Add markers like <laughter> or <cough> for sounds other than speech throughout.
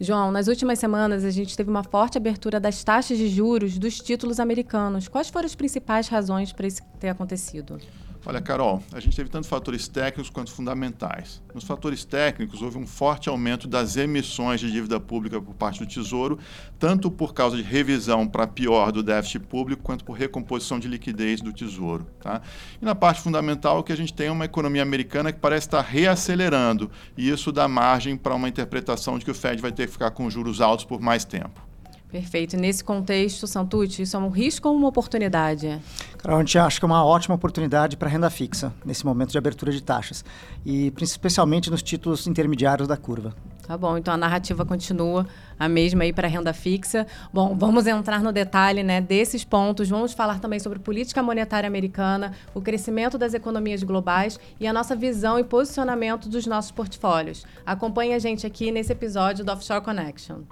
João, nas últimas semanas a gente teve uma forte abertura das taxas de juros dos títulos americanos. Quais foram as principais razões para isso ter acontecido? Olha, Carol, a gente teve tanto fatores técnicos quanto fundamentais. Nos fatores técnicos, houve um forte aumento das emissões de dívida pública por parte do Tesouro, tanto por causa de revisão para pior do déficit público, quanto por recomposição de liquidez do Tesouro. Tá? E na parte fundamental, que a gente tem uma economia americana que parece estar reacelerando, e isso dá margem para uma interpretação de que o Fed vai ter que ficar com juros altos por mais tempo. Perfeito. nesse contexto, Santucci, isso é um risco ou uma oportunidade? A gente acha que é uma ótima oportunidade para renda fixa, nesse momento de abertura de taxas, e especialmente nos títulos intermediários da curva. Tá bom, então a narrativa continua a mesma aí para renda fixa. Bom, vamos entrar no detalhe né, desses pontos. Vamos falar também sobre política monetária americana, o crescimento das economias globais e a nossa visão e posicionamento dos nossos portfólios. Acompanhe a gente aqui nesse episódio do Offshore Connection.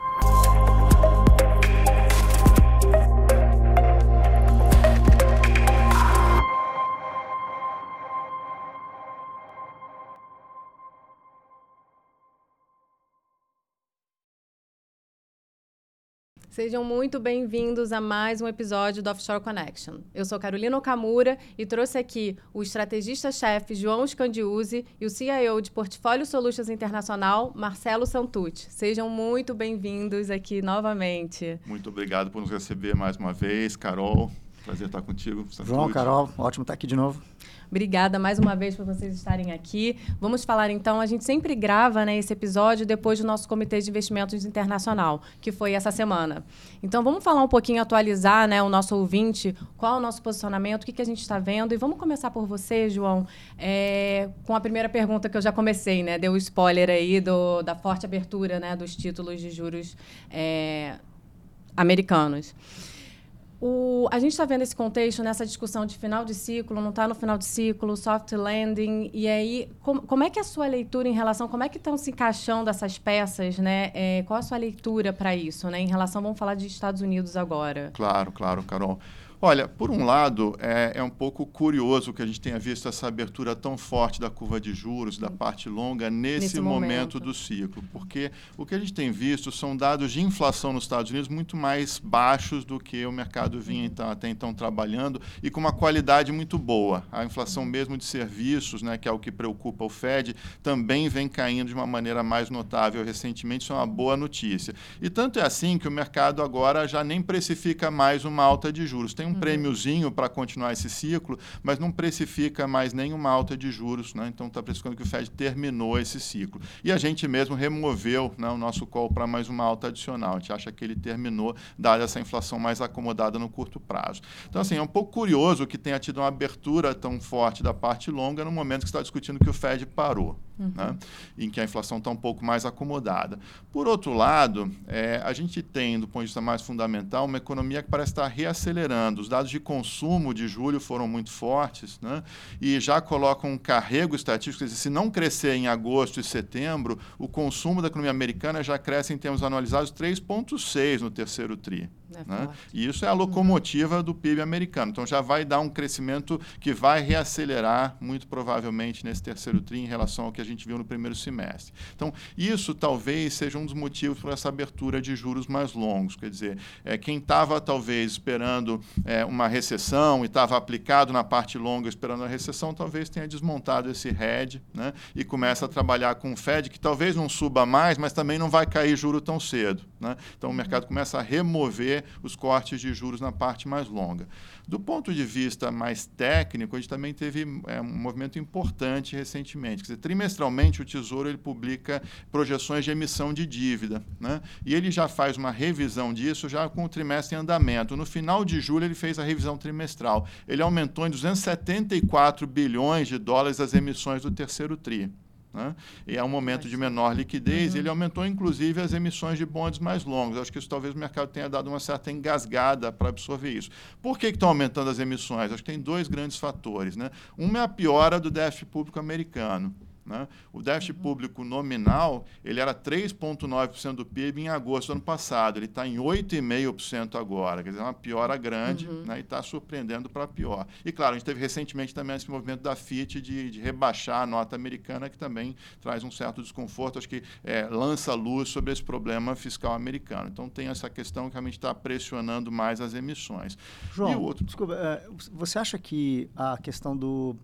Sejam muito bem-vindos a mais um episódio do Offshore Connection. Eu sou Carolina Okamura e trouxe aqui o estrategista-chefe João Scandiuzzi e o CIO de Portfólio Solutions Internacional, Marcelo Santucci. Sejam muito bem-vindos aqui novamente. Muito obrigado por nos receber mais uma vez, Carol. Prazer estar contigo. João, Carol, ótimo estar aqui de novo. Obrigada mais uma vez por vocês estarem aqui. Vamos falar então, a gente sempre grava né, esse episódio depois do nosso Comitê de Investimentos Internacional, que foi essa semana. Então vamos falar um pouquinho, atualizar né, o nosso ouvinte, qual é o nosso posicionamento, o que, que a gente está vendo. E vamos começar por você, João, é, com a primeira pergunta que eu já comecei, né? Deu o spoiler aí do, da forte abertura né, dos títulos de juros é, americanos. O, a gente está vendo esse contexto nessa discussão de final de ciclo, não está no final de ciclo, soft landing, e aí com, como é que é a sua leitura em relação, como é que estão se encaixando essas peças, né? É, qual a sua leitura para isso, né? Em relação, vamos falar de Estados Unidos agora. Claro, claro, Carol. Olha, por um lado, é, é, um pouco curioso que a gente tenha visto essa abertura tão forte da curva de juros, da parte longa, nesse, nesse momento. momento. do ciclo, porque o que a gente tem visto são dados de inflação nos Estados Unidos muito mais baixos do que o mercado vinha então, até então trabalhando e com uma qualidade muito boa. A inflação mesmo de serviços, né, que é o que preocupa o Fed, também vem caindo de uma maneira mais notável recentemente, isso é uma boa notícia. E tanto é assim que o mercado agora já nem precifica mais uma alta de juros. Tem um uhum. prêmiozinho para continuar esse ciclo, mas não precifica mais nenhuma alta de juros, né? então está precificando que o Fed terminou esse ciclo. E a gente mesmo removeu né, o nosso call para mais uma alta adicional. A gente acha que ele terminou, dada essa inflação mais acomodada no curto prazo. Então, assim, é um pouco curioso que tenha tido uma abertura tão forte da parte longa no momento que está discutindo que o Fed parou uhum. né? em que a inflação está um pouco mais acomodada. Por outro lado, é, a gente tem, do ponto de vista mais fundamental, uma economia que parece estar reacelerando. Os dados de consumo de julho foram muito fortes né? e já colocam um carrego estatístico, dizer, se não crescer em agosto e setembro, o consumo da economia americana já cresce em termos anualizados 3,6 no terceiro TRI. É né? E isso é a locomotiva do PIB americano. Então já vai dar um crescimento que vai reacelerar, muito provavelmente, nesse terceiro TRI em relação ao que a gente viu no primeiro semestre. Então, isso talvez seja um dos motivos para essa abertura de juros mais longos. Quer dizer, é, quem estava talvez esperando é, uma recessão e estava aplicado na parte longa esperando a recessão, talvez tenha desmontado esse hedge né? e começa a trabalhar com o Fed, que talvez não suba mais, mas também não vai cair juro tão cedo. Né? Então, o mercado começa a remover os cortes de juros na parte mais longa. Do ponto de vista mais técnico, a gente também teve é, um movimento importante recentemente. Quer dizer, trimestralmente, o Tesouro ele publica projeções de emissão de dívida. Né? E ele já faz uma revisão disso já com o trimestre em andamento. No final de julho, ele fez a revisão trimestral. Ele aumentou em 274 bilhões de dólares as emissões do terceiro TRI. Né? E é um momento de menor liquidez, uhum. ele aumentou inclusive as emissões de bondes mais longos. Acho que isso talvez o mercado tenha dado uma certa engasgada para absorver isso. Por que, que estão aumentando as emissões? Acho que tem dois grandes fatores. Né? Um é a piora do déficit público americano. Né? O déficit uhum. público nominal ele era 3,9% do PIB em agosto do ano passado. Ele está em 8,5% agora. Quer dizer, é uma piora grande uhum. né? e está surpreendendo para pior. E, claro, a gente teve recentemente também esse movimento da FIT de, de rebaixar a nota americana, que também traz um certo desconforto. Acho que é, lança luz sobre esse problema fiscal americano. Então, tem essa questão que realmente está pressionando mais as emissões. João, outro... desculpa, é, você acha que a questão do.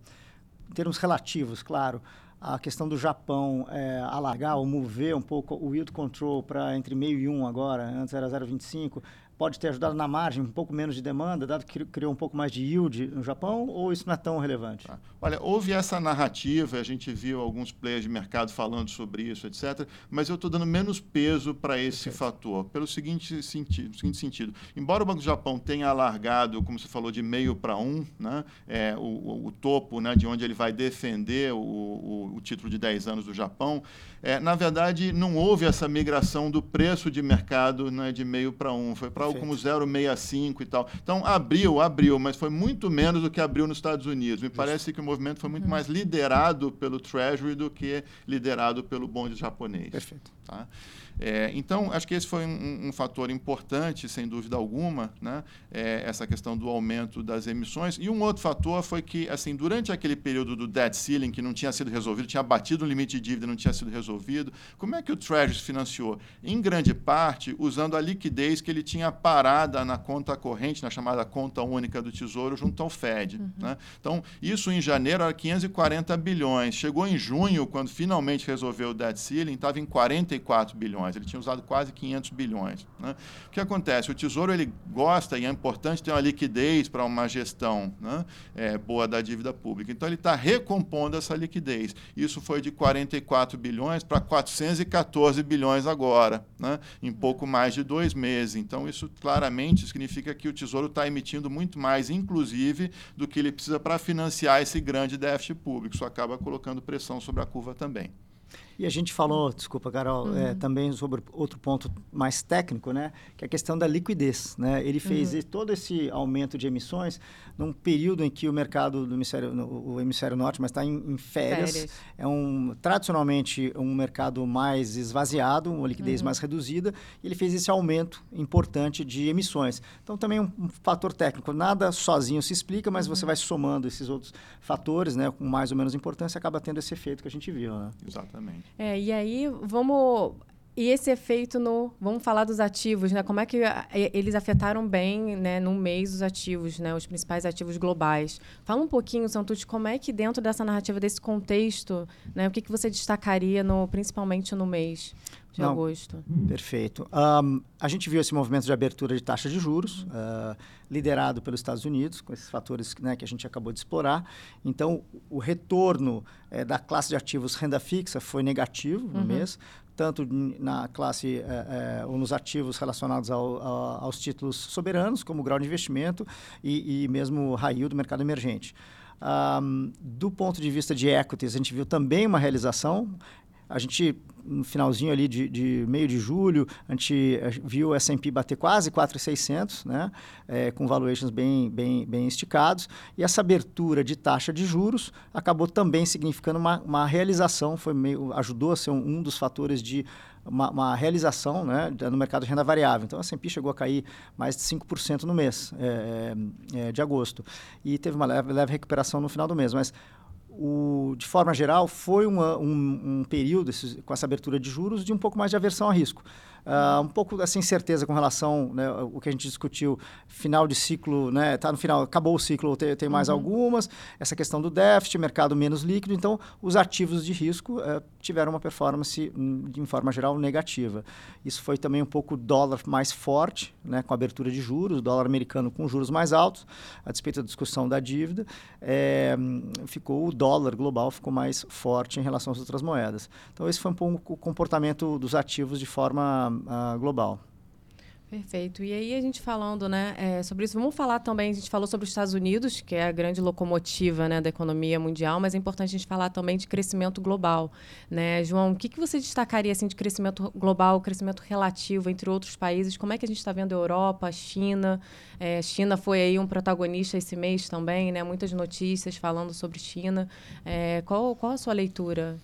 Em termos relativos, claro, a questão do Japão é, alargar ou mover um pouco o yield control para entre meio e um agora, antes era 0,25, pode ter ajudado na margem, um pouco menos de demanda, dado que criou um pouco mais de yield no Japão, ou isso não é tão relevante? Tá. Olha, houve essa narrativa, a gente viu alguns players de mercado falando sobre isso, etc., mas eu estou dando menos peso para esse Perfeito. fator, pelo seguinte sentido, seguinte sentido. Embora o Banco do Japão tenha alargado, como você falou, de meio para um, né, é, o, o, o, topo né, de onde ele vai defender o, o, o título de 10 anos do Japão, é, na verdade, não houve essa migração do preço de mercado né, de meio para um, foi para algo como 0,65 e tal. Então, abriu, abriu, mas foi muito menos do que abriu nos Estados Unidos. Me parece que o movimento foi muito uhum. mais liderado pelo Treasury do que liderado pelo bonde japonês. Perfeito. Tá? É, então, acho que esse foi um, um, fator importante, sem dúvida alguma, né? É, essa questão do aumento das emissões. E um outro fator foi que, assim, durante aquele período do debt ceiling, que não tinha sido resolvido, tinha batido o limite de dívida, não tinha sido resolvido, como é que o Treasury financiou? Em grande parte, usando a liquidez que ele tinha parada na conta corrente, na chamada conta única do Tesouro, junto ao Fed. Uhum. Né? Então, isso em janeiro era 540 bilhões. Chegou em junho, quando finalmente resolveu o debt ceiling, estava em 44 bilhões bilhões, ele tinha usado quase 500 bilhões. Né? O que acontece? O Tesouro ele gosta e é importante ter uma liquidez para uma gestão né? é, boa da dívida pública. Então, ele está recompondo essa liquidez. Isso foi de 44 bilhões para 414 bilhões agora, né? em pouco mais de dois meses. Então, isso claramente significa que o Tesouro está emitindo muito mais, inclusive, do que ele precisa para financiar esse grande déficit público. Isso acaba colocando pressão sobre a curva também. E a gente falou, desculpa, Carol, é, uhum. é, também sobre outro ponto mais técnico, né? Que é a questão da liquidez. Né? Ele fez uhum. todo esse aumento de emissões num período em que o mercado do hemisfério, no, o hemisfério norte, mas está em, em férias. férias. É um tradicionalmente um mercado mais esvaziado, uma liquidez uhum. mais reduzida. E ele fez esse aumento importante de emissões. Então também um, um fator técnico. Nada sozinho se explica, mas você uhum. vai somando esses outros fatores, né? Com mais ou menos importância, acaba tendo esse efeito que a gente viu. Né? Exatamente. É, e aí vamos e esse efeito no. Vamos falar dos ativos, né? Como é que eles afetaram bem, né, no mês os ativos, né? Os principais ativos globais. Fala um pouquinho, Santucci, como é que dentro dessa narrativa, desse contexto, né? O que, que você destacaria, no, principalmente no mês de Não, agosto? Perfeito. Um, a gente viu esse movimento de abertura de taxa de juros, uh, liderado pelos Estados Unidos, com esses fatores né, que a gente acabou de explorar. Então, o retorno eh, da classe de ativos renda fixa foi negativo no uhum. mês, tanto na classe é, é, ou nos ativos relacionados ao, ao, aos títulos soberanos, como grau de investimento e, e mesmo high yield do mercado emergente. Um, do ponto de vista de equities, a gente viu também uma realização. A gente no finalzinho ali de, de, meio de julho, a gente eh, viu o S&P bater quase 4,600, né? É, com valuations bem, bem, bem esticados. E essa abertura de taxa de juros acabou também significando uma, uma realização, foi meio, ajudou a ser um, um dos fatores de uma, uma, realização né, no mercado de renda variável. Então, a S&P chegou a cair mais de 5% no mês é, é, de agosto. E teve uma leve, leve recuperação no final do mês. Mas o, de forma geral, foi uma, um, um, período, com essa abertura de juros, de um pouco mais de aversão a risco. Uh, um pouco dessa incerteza com relação né, o que a gente discutiu, final de ciclo, né, tá no final, acabou o ciclo, tem, tem mais uhum. algumas, essa questão do déficit, mercado menos líquido, então os ativos de risco uh, tiveram uma performance, um, de forma geral, negativa. Isso foi também um pouco dólar mais forte, né, com a abertura de juros, dólar americano com juros mais altos, a despeito da discussão da dívida, é, ficou o dólar global ficou mais forte em relação às outras moedas. Então esse foi um pouco o comportamento dos ativos de forma uh, global. Perfeito. E aí a gente falando né, é, sobre isso, vamos falar também, a gente falou sobre os Estados Unidos, que é a grande locomotiva né, da economia mundial, mas é importante a gente falar também de crescimento global. Né? João, o que, que você destacaria assim, de crescimento global, crescimento relativo entre outros países? Como é que a gente está vendo a Europa, a China? É, China foi aí um protagonista esse mês também, né? muitas notícias falando sobre China. É, qual, qual a sua leitura?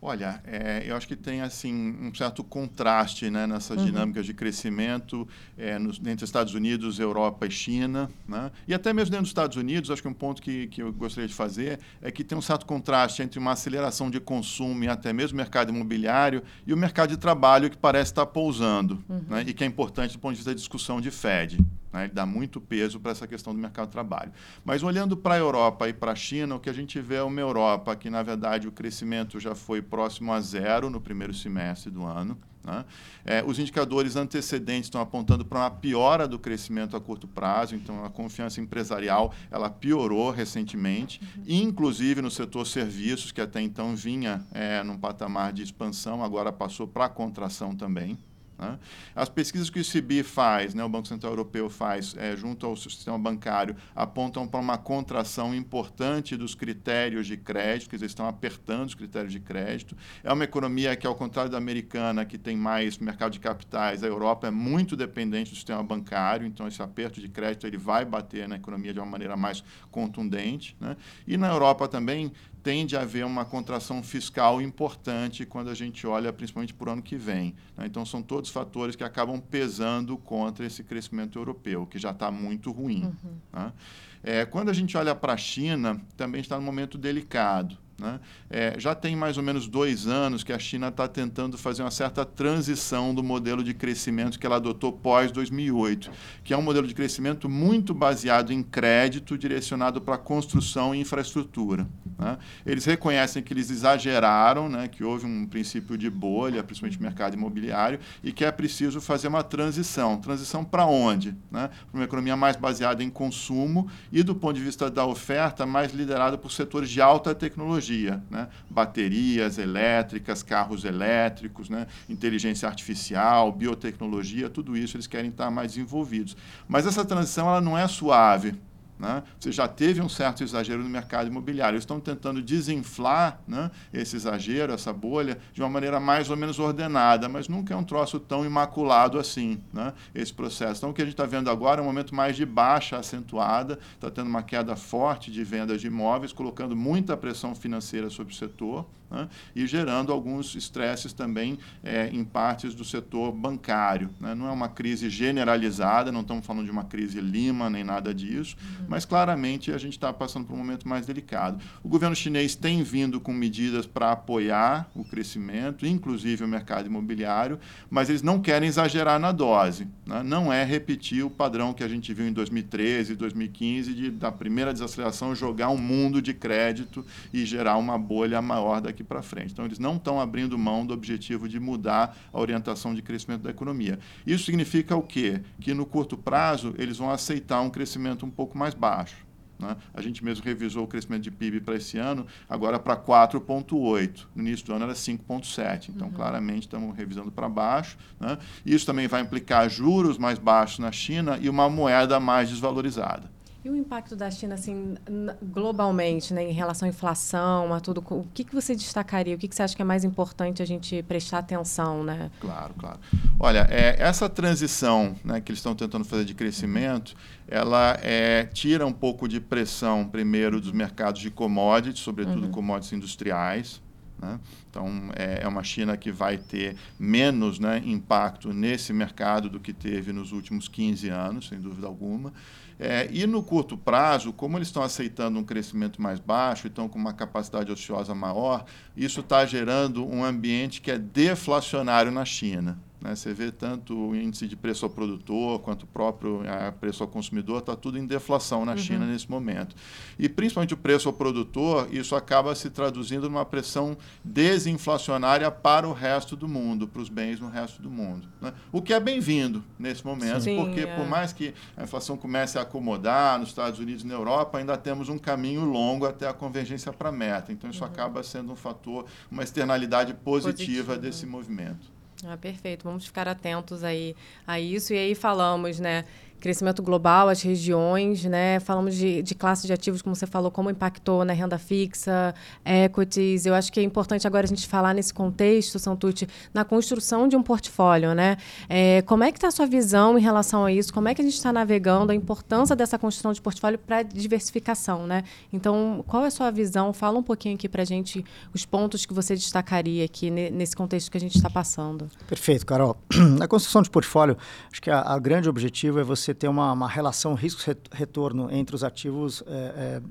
Olha, é, eu acho que tem assim um certo contraste né, nessas uhum. dinâmicas de crescimento é, nos, entre Estados Unidos, Europa e China. Né? E até mesmo dentro dos Estados Unidos, acho que um ponto que, que eu gostaria de fazer é que tem um certo contraste entre uma aceleração de consumo e até mesmo o mercado imobiliário e o mercado de trabalho que parece estar pousando uhum. né? e que é importante do ponto de vista da discussão de Fed. Né? Ele dá muito peso para essa questão do mercado de trabalho. Mas olhando para a Europa e para a China, o que a gente vê é uma Europa que, na verdade, o crescimento já foi próximo a zero no primeiro semestre do ano. Né? É, os indicadores antecedentes estão apontando para uma piora do crescimento a curto prazo, então a confiança empresarial ela piorou recentemente, uhum. inclusive no setor serviços, que até então vinha é, num patamar de expansão, agora passou para contração também. Né? As pesquisas que o ICB faz, né, o Banco Central Europeu faz, é, junto ao sistema bancário, apontam para uma contração importante dos critérios de crédito, que eles estão apertando os critérios de crédito. É uma economia que, ao contrário da americana, que tem mais mercado de capitais, a Europa é muito dependente do sistema bancário, então esse aperto de crédito ele vai bater na economia de uma maneira mais contundente. Né? E na Europa também tende a haver uma contração fiscal importante quando a gente olha principalmente para o ano que vem. Né? Então, são todos fatores que acabam pesando contra esse crescimento europeu, que já está muito ruim. Uhum. Né? É, quando a gente olha para a China, também está num momento delicado. Né? É, já tem mais ou menos dois anos que a China está tentando fazer uma certa transição do modelo de crescimento que ela adotou pós-2008, que é um modelo de crescimento muito baseado em crédito direcionado para construção e infraestrutura. Né? Eles reconhecem que eles exageraram, né, que houve um princípio de bolha, principalmente no mercado imobiliário, e que é preciso fazer uma transição. Transição para onde? Né? Para uma economia mais baseada em consumo e, do ponto de vista da oferta, mais liderada por setores de alta tecnologia tecnologia, né? baterias elétricas, carros elétricos, né? inteligência artificial, biotecnologia, tudo isso eles querem estar mais envolvidos. Mas essa transição ela não é suave. Né? Você já teve um certo exagero no mercado imobiliário. Eles estão tentando desinflar né, esse exagero, essa bolha, de uma maneira mais ou menos ordenada, mas nunca é um troço tão imaculado assim, né, esse processo. Então, o que a gente está vendo agora é um momento mais de baixa acentuada, está tendo uma queda forte de vendas de imóveis, colocando muita pressão financeira sobre o setor né, e gerando alguns estresses também é, em partes do setor bancário. Né? Não é uma crise generalizada, não estamos falando de uma crise Lima nem nada disso, uhum. mas claramente a gente está passando por um momento mais delicado. O governo chinês tem vindo com medidas para apoiar o crescimento, inclusive o mercado imobiliário, mas eles não querem exagerar na dose. Né? Não é repetir o padrão que a gente viu em 2013, 2015, de, da primeira desaceleração jogar um mundo de crédito e gerar uma bolha maior daqui daqui para frente. Então, eles não estão abrindo mão do objetivo de mudar a orientação de crescimento da economia. Isso significa o quê? Que no curto prazo eles vão aceitar um crescimento um pouco mais baixo. Né? A gente mesmo revisou o crescimento de PIB para esse ano, agora para 4,8. No início do ano era 5,7. Então, uhum. claramente, estamos revisando para baixo. Né? Isso também vai implicar juros mais baixos na China e uma moeda mais desvalorizada. E o impacto da China, assim, globalmente, né, em relação à inflação, a tudo, o que, que você destacaria? O que, que você acha que é mais importante a gente prestar atenção, né? Claro, claro. Olha, é, essa transição né, que eles estão tentando fazer de crescimento, ela é, tira um pouco de pressão, primeiro, dos mercados de commodities, sobretudo uhum. commodities industriais, né? Então, é, é, uma China que vai ter menos né, impacto nesse mercado do que teve nos últimos 15 anos, sem dúvida alguma. É, e no curto prazo, como eles estão aceitando um crescimento mais baixo estão com uma capacidade ociosa maior, isso está gerando um ambiente que é deflacionário na China. Né? Você vê tanto o índice de preço ao produtor quanto o próprio preço ao consumidor, está tudo em deflação na uhum. China nesse momento. E principalmente o preço ao produtor, isso acaba se traduzindo numa pressão desinflacionária para o resto do mundo, para os bens no resto do mundo. Né? O que é bem-vindo nesse momento, Sim, porque é. por mais que a inflação comece a acomodar nos Estados Unidos e na Europa, ainda temos um caminho longo até a convergência para a meta. Então isso uhum. acaba sendo um fator, uma externalidade positiva, positiva. desse movimento. Ah, perfeito. Vamos ficar atentos aí a isso. E aí falamos, né? Crescimento global, as regiões, né? Falamos de, de classe de ativos, como você falou, como impactou na renda fixa, equities. Eu acho que é importante agora a gente falar nesse contexto, Santucci, na construção de um portfólio, né? É, como é que está a sua visão em relação a isso? Como é que a gente está navegando a importância dessa construção de portfólio para diversificação, né? Então, qual é a sua visão? Fala um pouquinho aqui para a gente os pontos que você destacaria aqui nesse contexto que a gente está passando. Perfeito, Carol. <clears throat> Na construção de portfólio, acho que a, a grande objetivo é você você ter uma, uma relação risco-retorno entre os ativos é, é,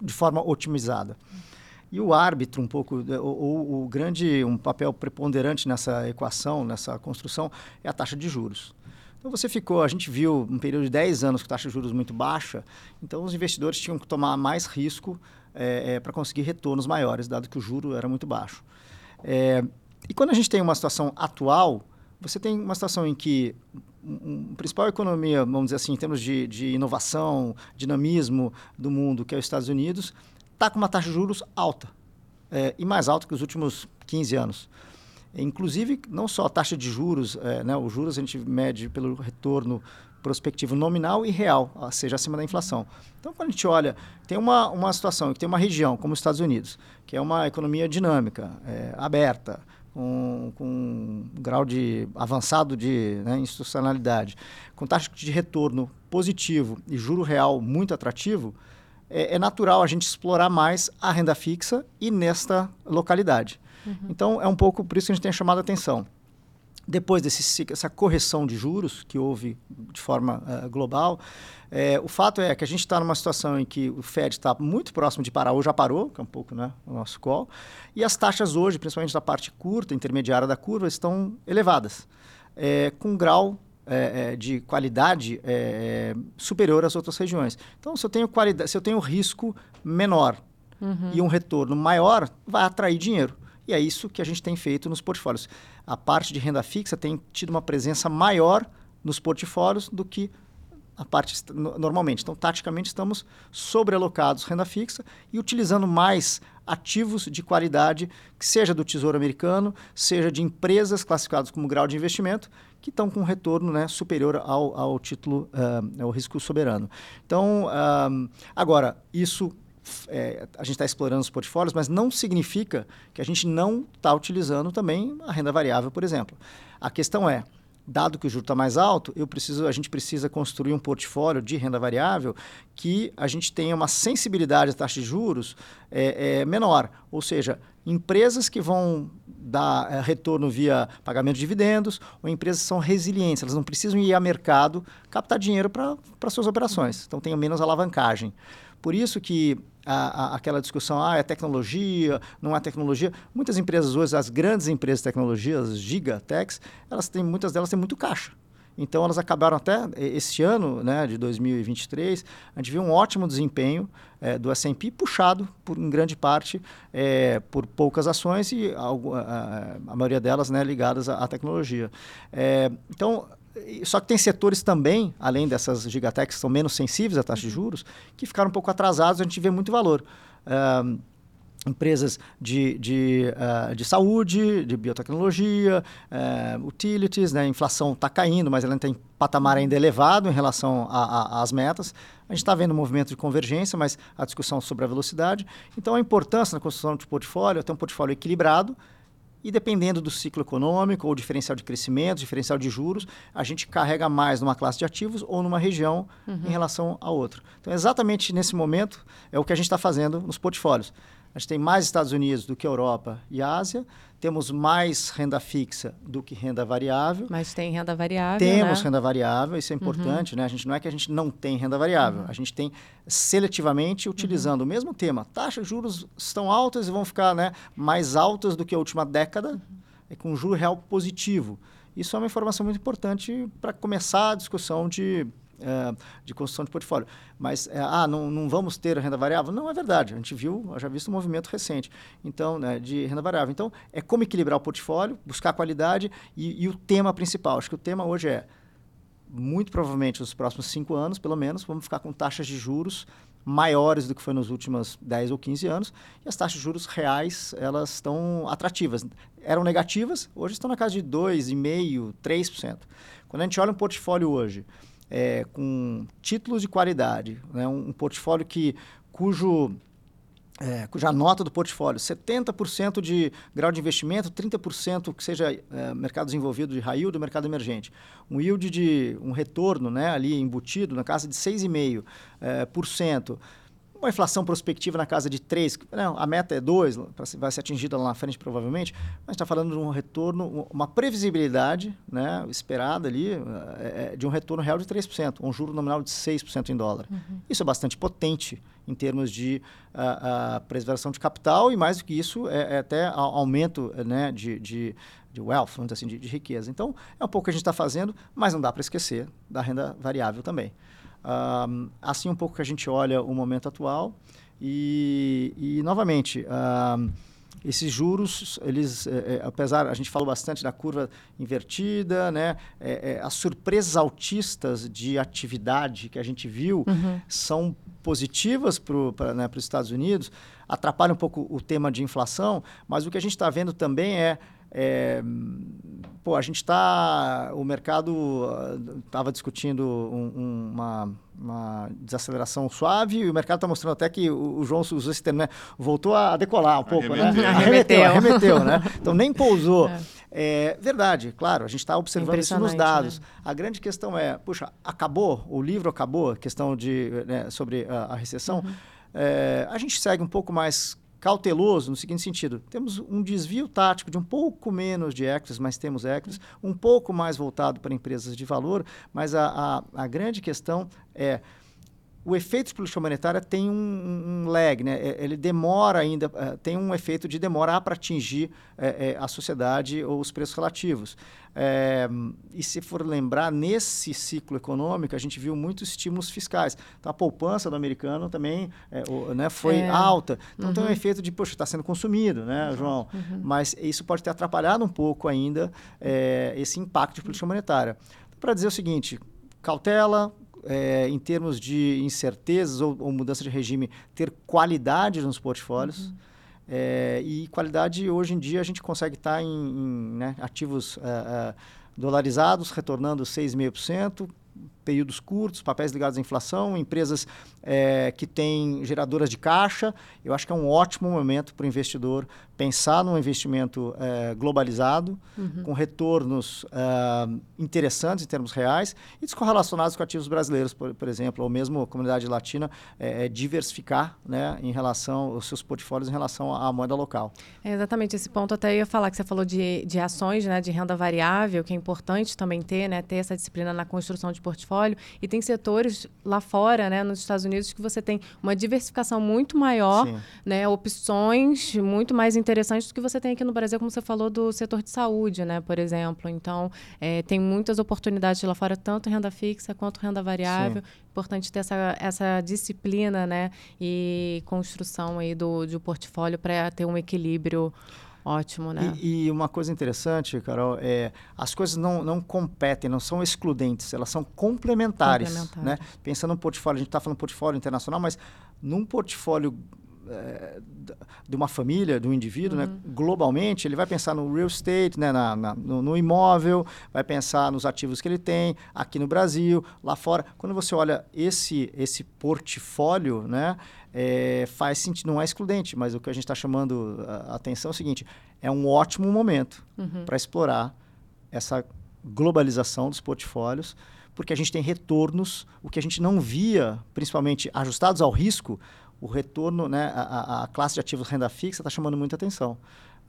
de forma otimizada. E o árbitro, um pouco, é, o, o, grande, um papel preponderante nessa equação, nessa construção, é a taxa de juros. Então você ficou, a gente viu um período de 10 anos com taxa de juros muito baixa, então os investidores tinham que tomar mais risco é, é, para conseguir retornos maiores, dado que o juro era muito baixo. É, e quando a gente tem uma situação atual, você tem uma situação em que a principal economia, vamos dizer assim, em termos de, de inovação, dinamismo do mundo, que é os Estados Unidos, está com uma taxa de juros alta, é, e mais alta que os últimos 15 anos. Inclusive, não só a taxa de juros, é, né, os juros a gente mede pelo retorno prospectivo nominal e real, ou seja, acima da inflação. Então, quando a gente olha, tem uma, uma situação que tem uma região, como os Estados Unidos, que é uma economia dinâmica, é, aberta, com, com um grau de avançado de né, institucionalidade, com taxa de retorno positivo e juro real muito atrativo, é, é, natural a gente explorar mais a renda fixa e nesta localidade. Uhum. Então, é um pouco por isso que a gente tem chamado a atenção. Depois dessa correção de juros que houve de forma uh, global, é, o fato é que a gente está numa situação em que o Fed está muito próximo de parar, ou já parou, que é um pouco né, o nosso call, e as taxas hoje, principalmente da parte curta, intermediária da curva, estão elevadas, é, com um grau é, de qualidade superior às outras regiões. Então, se eu tenho, qualidade, se eu tenho risco menor uhum. e um retorno maior, vai atrair dinheiro. E é isso que a gente tem feito nos portfólios. A parte de renda fixa tem tido uma presença maior nos portfólios do que a parte normalmente. Então, taticamente, estamos sobrealocados renda fixa e utilizando mais ativos de qualidade, que seja do Tesouro Americano, seja de empresas classificadas como grau de investimento, que estão com retorno né, superior ao, ao título, uh, ao risco soberano. Então, uh, agora, isso é, a gente está explorando os portfólios, mas não significa que a gente não está utilizando também a renda variável, por exemplo. A questão é, dado que o juro está mais alto, eu preciso, a gente precisa construir um portfólio de renda variável que a gente tenha uma sensibilidade à taxa de juros é, é, menor. Ou seja, empresas que vão dar é, retorno via pagamento de dividendos ou empresas que são resilientes, elas não precisam ir a mercado captar dinheiro para suas operações. Então, tem menos alavancagem. Por isso que a, a, aquela discussão, ah, é tecnologia, não é tecnologia. Muitas empresas hoje, as grandes empresas de tecnologia, as gigatechs, elas têm, muitas delas têm muito caixa. Então, elas acabaram até esse ano, né, de 2023, a gente viu um ótimo desempenho é, do S&P puxado, por, em grande parte, é, por poucas ações e a, a, a maioria delas né, ligadas à, à tecnologia. É, então, só que tem setores também, além dessas gigatechs que são menos sensíveis à taxa de juros, que ficaram um pouco atrasados, a gente vê muito valor. Uh, empresas de, de, uh, de saúde, de biotecnologia, uh, utilities, né? a inflação está caindo, mas ela tem patamar ainda elevado em relação às metas. A gente está vendo um movimento de convergência, mas a discussão sobre a velocidade. Então, a importância na construção de portfólio é ter um portfólio equilibrado, e dependendo do ciclo econômico ou diferencial de crescimento, diferencial de juros, a gente carrega mais numa classe de ativos ou numa região uhum. em relação a outra. Então, exatamente nesse momento é o que a gente está fazendo nos portfólios. A gente tem mais Estados Unidos do que Europa e Ásia, temos mais renda fixa do que renda variável. Mas tem renda variável, Temos né? renda variável, isso é uhum. importante, uhum. né? A gente não é que a gente não tem renda variável, uhum. a gente tem seletivamente utilizando uhum. o mesmo tema. Taxas de juros estão altas e vão ficar né, mais altas do que a última década, uhum. é com juro real positivo. Isso é uma informação muito importante para começar a discussão de é, de construção de portfólio. Mas, é, ah, não, não vamos ter renda variável? Não é verdade. A gente viu, já visto um movimento recente então, né, de renda variável. Então, é como equilibrar o portfólio, buscar qualidade e, e o tema principal. Acho que o tema hoje é, muito provavelmente, nos próximos cinco anos, pelo menos, vamos ficar com taxas de juros maiores do que foi nos últimos 10 ou 15 anos, e as taxas de juros reais, elas estão atrativas. Eram negativas, hoje estão na casa de 2,5%, 3%. Quando a gente olha um portfólio hoje, é, com títulos de qualidade, né, um, um portfólio que, cujo é, cuja nota do portfólio, 70% de grau de investimento, 30% que seja é, mercado desenvolvido de yield ou mercado emergente. Um yield de um retorno né, ali embutido na casa de 6,5%. É, por cento uma inflação prospectiva na casa de 3, não, a meta é 2, vai ser atingida lá na frente provavelmente, mas está falando de um retorno, uma previsibilidade né, esperada ali é, de um retorno real de 3%, um juro nominal de 6% em dólar. Uhum. Isso é bastante potente em termos de a preservação de capital e mais do que isso é, é até aumento né, de, de, de wealth, vamos dizer assim, de, de riqueza. Então é um pouco que a gente está fazendo, mas não dá para esquecer da renda variável também. Um, assim um pouco que a gente olha o momento atual e, e novamente, um, esses juros, eles, é, é, apesar, a gente falou bastante da curva invertida, né, é, é as surpresas altistas de atividade que a gente viu uhum. são positivas para né, os Estados Unidos, atrapalham um pouco o tema de inflação, mas o que a gente está vendo também é é, pô, a gente está. O mercado estava ah, discutindo um, um, uma, uma, desaceleração suave e o mercado está mostrando até que o, o, João usou esse termo, né? Voltou a decolar um pouco, né? arremeteu. <laughs> né? Arremeteu, arremeteu, né? Então nem <laughs> pousou. É. é verdade, claro, a gente está observando isso nos dados. Né? A grande questão é, puxa, acabou? O livro acabou? A questão de, né, sobre a, a recessão. Uhum. É, a gente segue um pouco mais cauteloso no seguinte sentido: temos um desvio tático de um pouco menos de equities, mas temos equities, um pouco mais voltado para empresas de valor, mas a, a, a grande questão é o efeito de política monetária tem um, um, lag, né? É, ele demora ainda, é, tem um efeito de demorar para atingir é, é, a sociedade ou os preços relativos. É, e se for lembrar, nesse ciclo econômico, a gente viu muitos estímulos fiscais. Então, a poupança do americano também o, né, foi alta. Então, uhum. tem um uhum. efeito de, poxa, está sendo consumido, né, João? Uhum. Mas isso pode ter atrapalhado um pouco ainda esse impacto de política monetária. Para dizer o seguinte, cautela, é, em termos de incertezas ou, ou, mudança de regime, ter qualidade nos portfólios. Uhum. É, e qualidade, hoje em dia, a gente consegue estar tá em, em né, ativos é, é dolarizados, retornando 6,5%, períodos curtos, papéis ligados à inflação, empresas é, que têm geradoras de caixa. Eu acho que é um ótimo momento para o investidor pensar num investimento é, globalizado, uhum. com retornos é, interessantes em termos reais e descorrelacionados com ativos brasileiros, por, por exemplo, ou mesmo a comunidade latina, diversificar né, em relação os seus portfólios em relação à moeda local. É exatamente esse ponto até eu ia falar que você falou de, de ações, né, de renda variável, que é importante também ter, né, ter essa disciplina na construção de portfólio. E tem setores lá fora, né, nos Estados Unidos, que você tem uma diversificação muito maior, né, opções muito mais interessantes do que você tem aqui no Brasil, como você falou, do setor de saúde, né, por exemplo. Então, é, tem muitas oportunidades lá fora, tanto renda fixa quanto renda variável. Sim. Importante ter essa, essa disciplina, né, e construção aí do, de um portfólio para ter um equilíbrio ótimo, né? E, e, uma coisa interessante, Carol, é as coisas não, não competem, não são excludentes, elas são complementares, complementares. né? Pensando no portfólio, a gente está falando portfólio internacional, mas num portfólio é, de uma família, de um indivíduo, né? uhum. né? globalmente, ele vai pensar no real estate, né? Na, na, no, no, imóvel, vai pensar nos ativos que ele tem aqui no Brasil, lá fora. Quando você olha esse, esse portfólio, né? É, faz sentido, não é excludente, mas o que a gente está chamando a atenção é o seguinte: é um ótimo momento uhum. para explorar essa globalização dos portfólios, porque a gente tem retornos, o que a gente não via, principalmente ajustados ao risco, o retorno, né, a, a classe de ativos renda fixa está chamando muita atenção.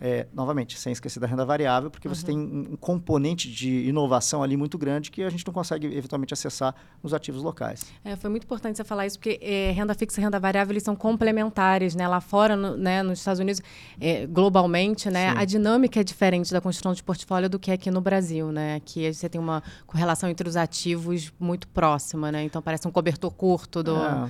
É, novamente, sem esquecer da renda variável, porque uhum. você tem um, componente de inovação ali muito grande que a gente não consegue eventualmente acessar nos ativos locais. É, foi muito importante você falar isso, porque é, renda fixa e renda variável eles são complementares, né? Lá fora, no, né, nos Estados Unidos, é, globalmente, né, a dinâmica é diferente da construção de portfólio do que aqui no Brasil, né? Aqui você tem uma correlação entre os ativos muito próxima, né? Então parece um cobertor curto do é.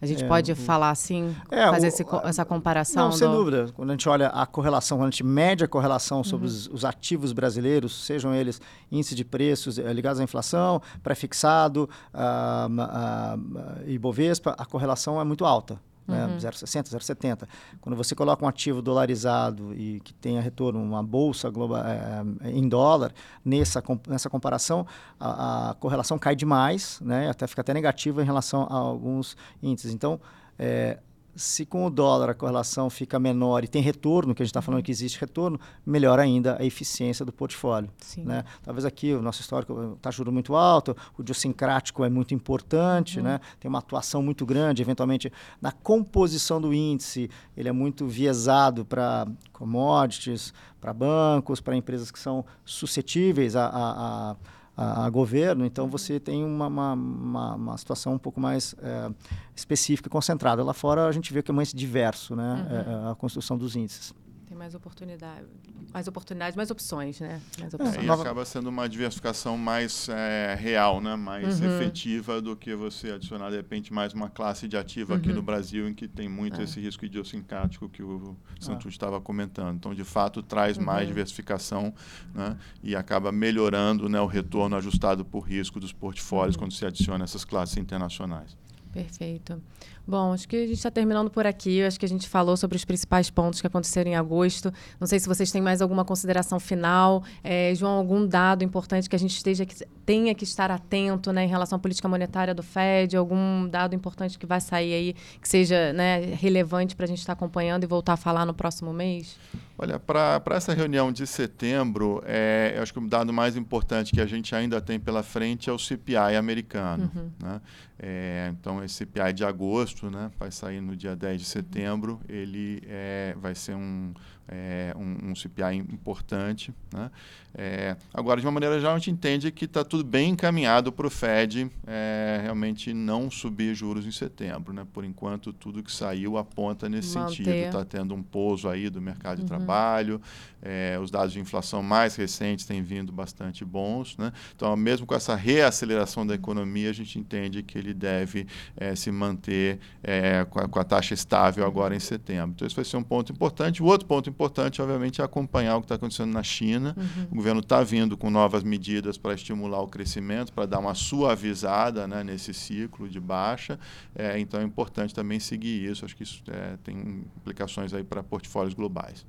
A gente é, pode falar assim, é, fazer o... esse, essa comparação? Não, do... sem dúvida. Quando a gente olha a correlação, quando a gente mede a correlação sobre uhum. os, os, ativos brasileiros, sejam eles índice de preços eh, ligados à inflação, pré-fixado, uh, uh, e Bovespa, a correlação é muito alta né, uhum. 0,60, 0,70. Quando você coloca um ativo dolarizado e que tenha retorno, uma bolsa global, é, é, em dólar, nessa, nessa comparação, a, a, correlação cai demais, né, até fica até negativa em relação a alguns índices. Então, é, se com o dólar a correlação fica menor e tem retorno, que a gente está falando que existe retorno, melhor ainda a eficiência do portfólio. Né? Talvez aqui o nosso histórico está juro muito alto, o idiosincrático é muito importante, uhum. né? tem uma atuação muito grande, eventualmente na composição do índice, ele é muito viesado para commodities, para bancos, para empresas que são suscetíveis a, a, a a, a governo, então você tem uma, uma, uma, uma situação um pouco mais é, específica e concentrada. Lá fora a gente vê que é mais diverso né, uhum. é, a construção dos índices. Tem mais oportunidade, mais oportunidades, mais opções, né? Mais é, opções. É, e acaba sendo uma diversificação mais é, real, né? Mais uhum. efetiva do que você adicionar de repente mais uma classe de ativo uhum. aqui no Brasil em que tem muito é. esse risco idiosincrático que o Santos estava comentando. Então, de fato, traz uhum. mais diversificação, né? E acaba melhorando, né, o retorno ajustado por risco dos portfólios uhum. quando se adiciona essas classes internacionais. Perfeito. Bom, acho que a gente está terminando por aqui. Acho que a gente falou sobre os principais pontos que aconteceram em agosto. Não sei se vocês têm mais alguma consideração final. É, João, algum dado importante que a gente esteja, que tenha que estar atento né, em relação à política monetária do Fed? Algum dado importante que vai sair aí que seja né, relevante para a gente estar tá acompanhando e voltar a falar no próximo mês? Olha, para essa reunião de setembro, é, eu acho que o dado mais importante que a gente ainda tem pela frente é o CPI americano. Uhum. Né? É, então, esse CPI de agosto né, vai sair no dia 10 de setembro. Ele é, vai ser um, é, um, um, CPI importante. Né? É, agora, de uma maneira geral, a gente entende que está tudo bem encaminhado para o Fed é, realmente não subir juros em setembro. Né? Por enquanto, tudo que saiu aponta nesse Manter. sentido. Está tendo um pouso aí do mercado uhum. de trabalho, é, os dados de inflação mais recentes têm vindo bastante bons. Né? Então, mesmo com essa reaceleração da economia, a gente entende que ele deve é, se manter é, com a, com, a, taxa estável agora em setembro. Então, esse vai ser um ponto importante. O outro ponto importante, obviamente, é acompanhar o que está acontecendo na China. Uhum. O governo está vindo com novas medidas para estimular o crescimento, para dar uma suavizada né, nesse ciclo de baixa. É, então, é importante também seguir isso. Acho que isso é, tem implicações aí para portfólios globais.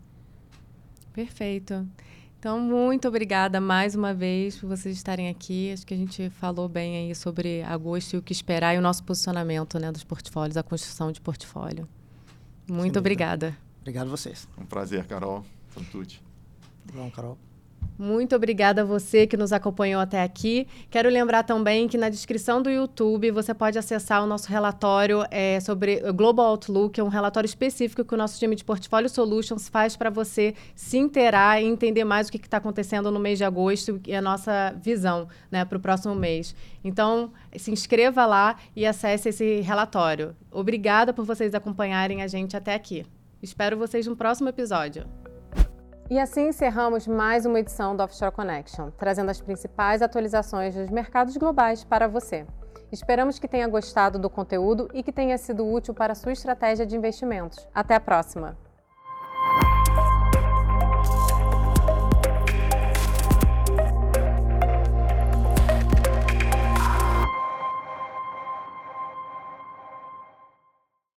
Perfeito. Então, muito obrigada mais uma vez por vocês estarem aqui. Acho que a gente falou bem aí sobre agosto e o que esperar e o nosso posicionamento né, dos portfólios, a construção de portfólio. Muito obrigada. Obrigado a vocês. Um prazer, Carol. Santucci. Bom, Carol. Muito obrigada a você que nos acompanhou até aqui. Quero lembrar também que na descrição do YouTube você pode acessar o nosso relatório é, sobre o Global Outlook, é um relatório específico que o nosso time de Portfólio Solutions faz para você se inteirar e entender mais o que está acontecendo no mês de agosto e a nossa visão né, para o próximo mês. Então, se inscreva lá e acesse esse relatório. Obrigada por vocês acompanharem a gente até aqui. Espero vocês no próximo episódio. E assim encerramos mais uma edição do Offshore Connection, trazendo as principais atualizações dos mercados globais para você. Esperamos que tenha gostado do conteúdo e que tenha sido útil para a sua estratégia de investimentos. Até a próxima!